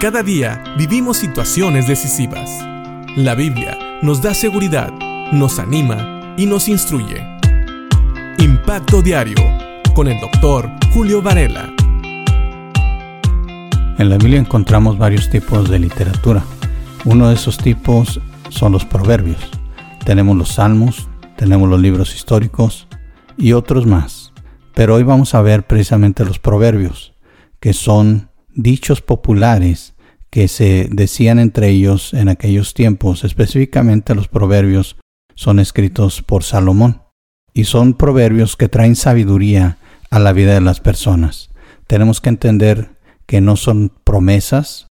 Cada día vivimos situaciones decisivas. La Biblia nos da seguridad, nos anima y nos instruye. Impacto Diario con el doctor Julio Varela. En la Biblia encontramos varios tipos de literatura. Uno de esos tipos son los proverbios. Tenemos los salmos, tenemos los libros históricos y otros más. Pero hoy vamos a ver precisamente los proverbios, que son dichos populares que se decían entre ellos en aquellos tiempos, específicamente los proverbios, son escritos por Salomón y son proverbios que traen sabiduría a la vida de las personas. Tenemos que entender que no son promesas,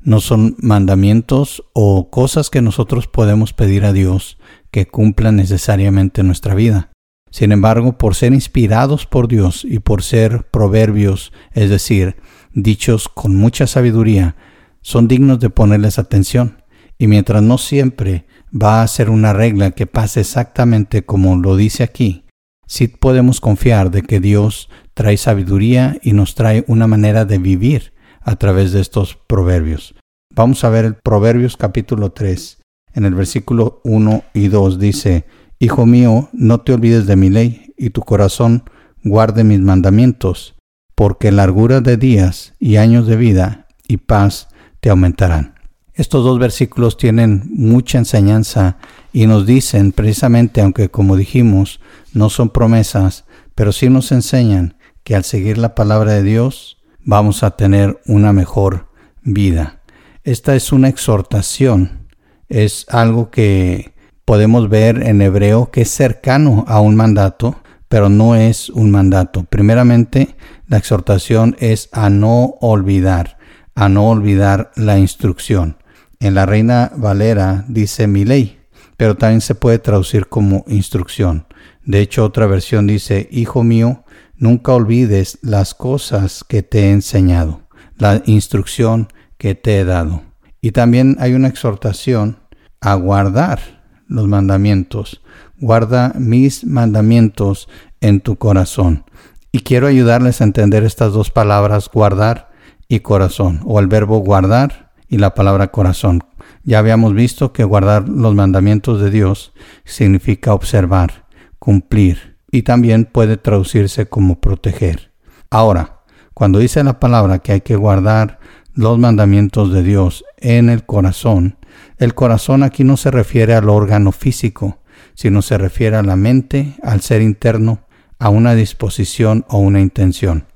no son mandamientos o cosas que nosotros podemos pedir a Dios que cumplan necesariamente nuestra vida. Sin embargo, por ser inspirados por Dios y por ser proverbios, es decir, dichos con mucha sabiduría, son dignos de ponerles atención. Y mientras no siempre va a ser una regla que pase exactamente como lo dice aquí, sí podemos confiar de que Dios trae sabiduría y nos trae una manera de vivir a través de estos proverbios. Vamos a ver el Proverbios capítulo 3. En el versículo 1 y 2 dice, Hijo mío, no te olvides de mi ley, y tu corazón guarde mis mandamientos, porque largura de días y años de vida y paz te aumentarán. Estos dos versículos tienen mucha enseñanza y nos dicen precisamente, aunque como dijimos, no son promesas, pero sí nos enseñan que al seguir la palabra de Dios vamos a tener una mejor vida. Esta es una exhortación, es algo que podemos ver en hebreo que es cercano a un mandato, pero no es un mandato. Primeramente, la exhortación es a no olvidar, a no olvidar la instrucción. En la Reina Valera dice mi ley, pero también se puede traducir como instrucción. De hecho, otra versión dice, Hijo mío, nunca olvides las cosas que te he enseñado, la instrucción que te he dado. Y también hay una exhortación a guardar los mandamientos. Guarda mis mandamientos en tu corazón. Y quiero ayudarles a entender estas dos palabras, guardar y corazón, o el verbo guardar y la palabra corazón. Ya habíamos visto que guardar los mandamientos de Dios significa observar, cumplir, y también puede traducirse como proteger. Ahora, cuando dice la palabra que hay que guardar los mandamientos de Dios en el corazón, el corazón aquí no se refiere al órgano físico, sino se refiere a la mente, al ser interno, a una disposición o una intención.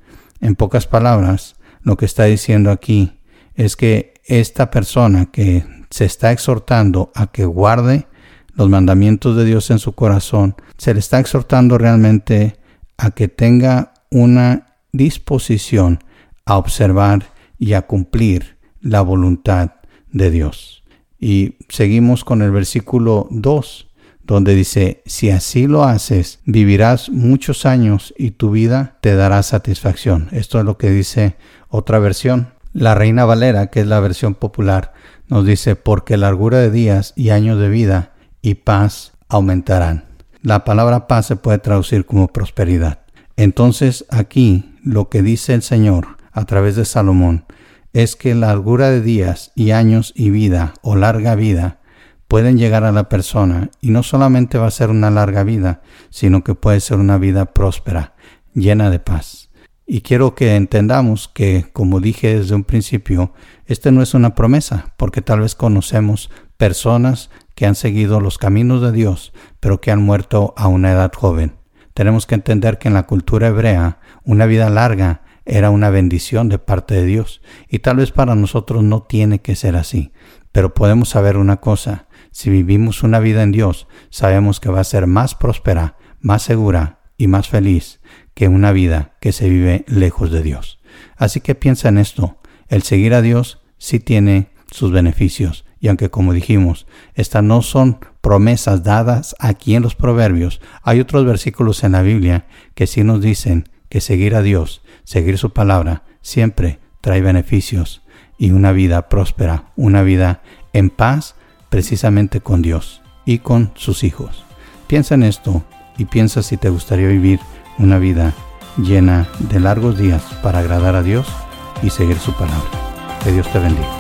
En pocas palabras, lo que está diciendo aquí es que esta persona que se está exhortando a que guarde los mandamientos de Dios en su corazón, se le está exhortando realmente a que tenga una disposición a observar y a cumplir la voluntad de Dios. Y seguimos con el versículo 2 donde dice, si así lo haces, vivirás muchos años y tu vida te dará satisfacción. Esto es lo que dice otra versión. La Reina Valera, que es la versión popular, nos dice, porque largura de días y años de vida y paz aumentarán. La palabra paz se puede traducir como prosperidad. Entonces aquí lo que dice el Señor a través de Salomón es que largura de días y años y vida o larga vida pueden llegar a la persona y no solamente va a ser una larga vida, sino que puede ser una vida próspera, llena de paz. Y quiero que entendamos que, como dije desde un principio, este no es una promesa, porque tal vez conocemos personas que han seguido los caminos de Dios, pero que han muerto a una edad joven. Tenemos que entender que en la cultura hebrea una vida larga era una bendición de parte de Dios, y tal vez para nosotros no tiene que ser así, pero podemos saber una cosa, si vivimos una vida en Dios, sabemos que va a ser más próspera, más segura y más feliz que una vida que se vive lejos de Dios. Así que piensa en esto, el seguir a Dios sí tiene sus beneficios, y aunque como dijimos, estas no son promesas dadas aquí en los proverbios, hay otros versículos en la Biblia que sí nos dicen que seguir a Dios, seguir su palabra, siempre trae beneficios y una vida próspera, una vida en paz precisamente con Dios y con sus hijos. Piensa en esto y piensa si te gustaría vivir una vida llena de largos días para agradar a Dios y seguir su palabra. Que Dios te bendiga.